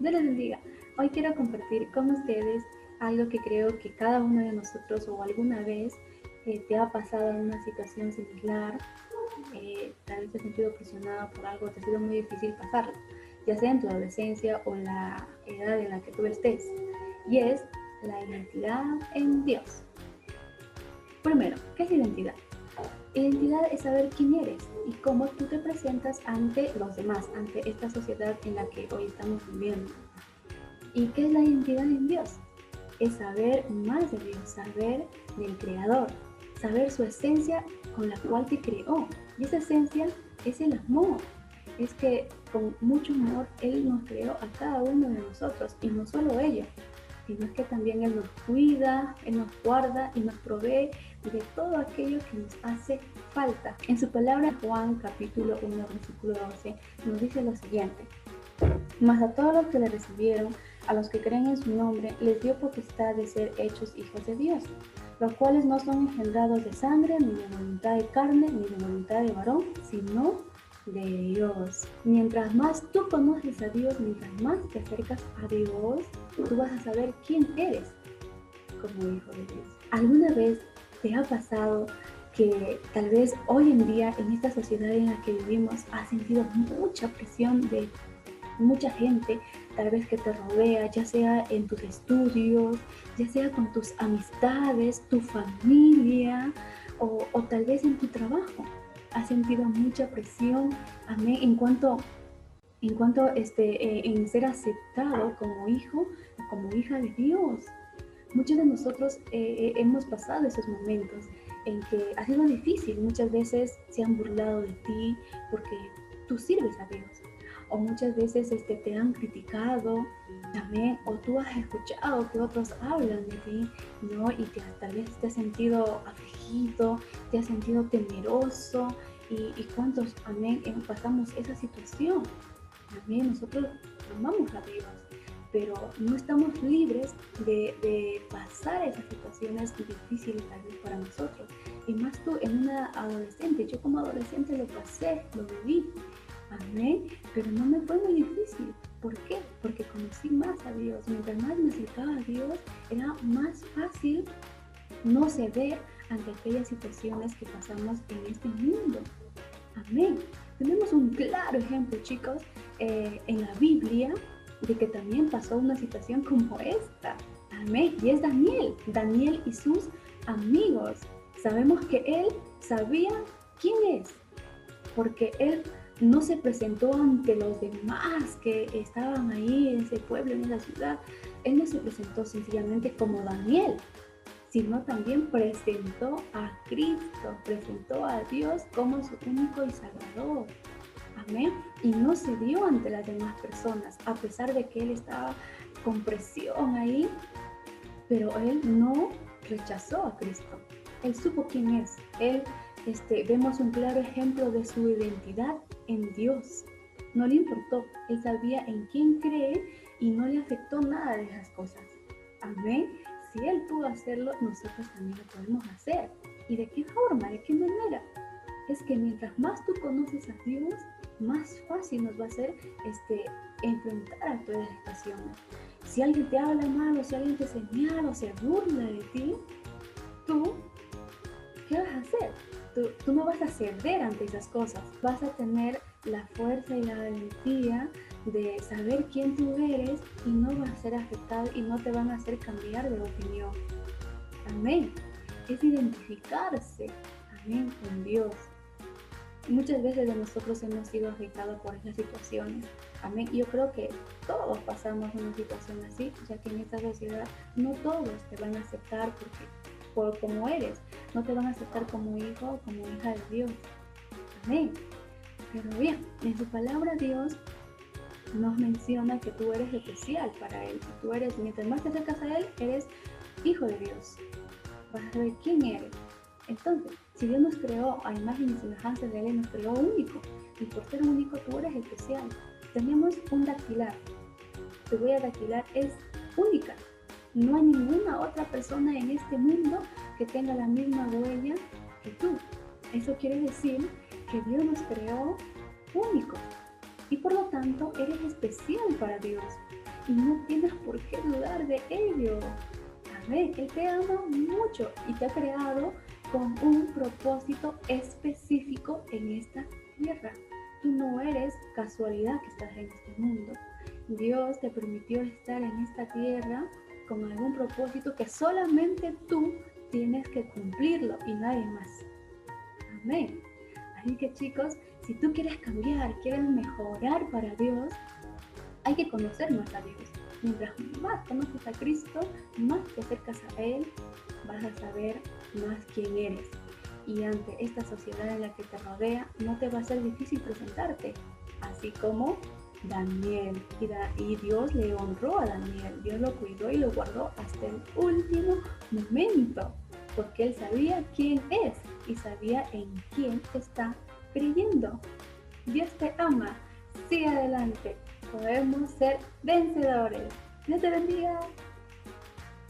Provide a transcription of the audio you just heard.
Dios les bendiga. Hoy quiero compartir con ustedes algo que creo que cada uno de nosotros o alguna vez eh, te ha pasado en una situación similar, eh, tal vez te has sentido presionado por algo, te ha sido muy difícil pasarlo, ya sea en tu adolescencia o en la edad en la que tú estés, y es la identidad en Dios. Primero, ¿qué es identidad? Identidad es saber quién eres y cómo tú te presentas ante los demás, ante esta sociedad en la que hoy estamos viviendo. ¿Y qué es la identidad en Dios? Es saber más de Dios, saber del Creador, saber su esencia con la cual te creó. Y esa esencia es el amor. Es que con mucho amor Él nos creó a cada uno de nosotros y no solo ello, sino que también Él nos cuida, Él nos guarda y nos provee de todo aquello que nos hace falta. En su palabra Juan capítulo 1 versículo 12 nos dice lo siguiente. Mas a todos los que le recibieron, a los que creen en su nombre, les dio potestad de ser hechos hijos de Dios, los cuales no son engendrados de sangre, ni de voluntad de carne, ni de voluntad de varón, sino de Dios. Mientras más tú conoces a Dios, mientras más te acercas a Dios, tú vas a saber quién eres como hijo de Dios. ¿Alguna vez te ha pasado que tal vez hoy en día en esta sociedad en la que vivimos has sentido mucha presión de mucha gente, tal vez que te rodea, ya sea en tus estudios, ya sea con tus amistades, tu familia o, o tal vez en tu trabajo? Has sentido mucha presión, amén, en cuanto, en cuanto este, eh, en ser aceptado como hijo, como hija de Dios. Muchos de nosotros eh, eh, hemos pasado esos momentos en que ha sido difícil, muchas veces se han burlado de ti porque tú sirves a Dios. O muchas veces este, te han criticado, también, o tú has escuchado que otros hablan de ti, ¿no? Y que tal vez te has sentido afligido, te has sentido temeroso, y, y cuántos, amén, pasamos esa situación. Amén, nosotros amamos a Dios, pero no estamos libres de, de, pasar esas situaciones difíciles tal vez para nosotros. Y más tú en una adolescente, yo como adolescente lo pasé, lo viví, amén, pero no me fue muy difícil. ¿Por qué? Porque conocí más a Dios. Mientras más me acercaba a Dios, era más fácil no ceder ante aquellas situaciones que pasamos en este mundo. Amén. Tenemos un claro ejemplo, chicos, eh, en la Biblia de que también pasó una situación como esta. Amén. Y es Daniel, Daniel y sus amigos. Sabemos que él sabía quién es, porque él no se presentó ante los demás que estaban ahí en ese pueblo, en esa ciudad. Él no se presentó sencillamente como Daniel, sino también presentó a Cristo, presentó a Dios como su único y salvador. Amén. Y no se dio ante las demás personas, a pesar de que él estaba con presión ahí, pero él no rechazó a Cristo. Él supo quién es. Él, este, vemos un claro ejemplo de su identidad en Dios. No le importó. Él sabía en quién cree y no le afectó nada de esas cosas. Amén si Él pudo hacerlo, nosotros también lo podemos hacer. ¿Y de qué forma? ¿De qué manera? Es que mientras más tú conoces a Dios, más fácil nos va a ser este, enfrentar a todas las situaciones. Si alguien te habla mal o si alguien te señala o se burla de ti, tú, ¿qué vas a hacer? Tú, tú no vas a ceder ante esas cosas. Vas a tener la fuerza y la valentía de saber quién tú eres y no vas a ser afectado y no te van a hacer cambiar de opinión. Amén. Es identificarse, amén, con Dios. Muchas veces de nosotros hemos sido afectados por esas situaciones. Amén. Yo creo que todos pasamos una situación así, ya que en esta sociedad no todos te van a aceptar porque por como eres, no te van a aceptar como hijo o como hija de Dios. Amén. Pero bien, en su palabra Dios nos menciona que tú eres especial para Él. Tú eres, mientras más te acercas a Él, eres hijo de Dios. Vas a saber quién eres. Entonces, si Dios nos creó a imagen y semejanza de Él, nos creó único. Y por ser único, tú eres especial. Tenemos un dactilar. Tu huella dactilar es única. No hay ninguna otra persona en este mundo que tenga la misma huella que tú. Eso quiere decir que Dios nos creó únicos y por lo tanto eres especial para Dios. y no tienes por qué dudar de ello. Amén. Él te ama mucho y te ha creado con un propósito específico en esta tierra. Tú no eres casualidad que estás en este mundo. Dios te permitió estar en esta tierra con algún propósito que solamente tú tienes que cumplirlo y nadie más. Amén. Así que chicos, si tú quieres cambiar, quieres mejorar para Dios, hay que conocer más a Dios. Mientras más conoces a Cristo, más te acercas a Él, vas a saber más quién eres. Y ante esta sociedad en la que te rodea, no te va a ser difícil presentarte, así como Daniel. Y, Dios le honró a Daniel, Dios lo cuidó y lo guardó hasta el último momento, porque él sabía quién es y sabía en quién está creyendo. Dios te ama, sigue adelante, podemos ser vencedores. Dios te bendiga.